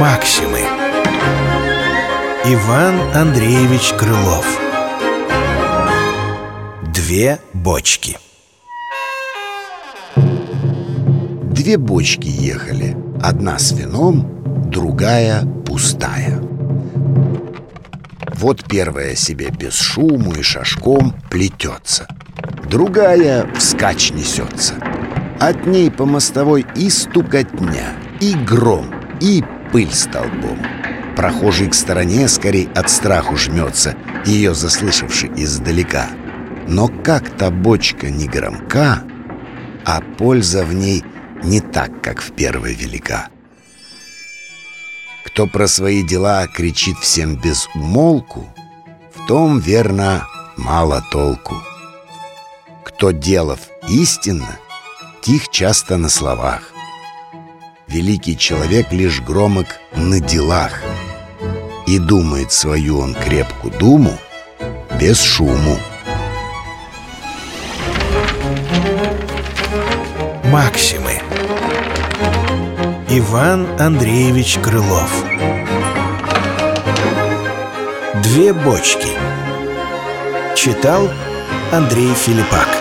Максимы. Иван Андреевич Крылов. Две бочки. Две бочки ехали. Одна с вином, другая пустая. Вот первая себе без шуму и шашком плетется – Другая вскачь несется. От ней по мостовой и стукотня, и гром, и пыль столбом. Прохожий к стороне скорей от страху жмется Ее заслышавший издалека. Но как та бочка не громка А польза в ней не так, как в первой велика. Кто про свои дела кричит всем без умолку В том, верно, мало толку Кто делов истинно, тих часто на словах. Великий человек лишь громок на делах. И думает свою он крепкую думу без шуму. Максимы. Иван Андреевич Крылов. Две бочки. Читал Андрей Филиппак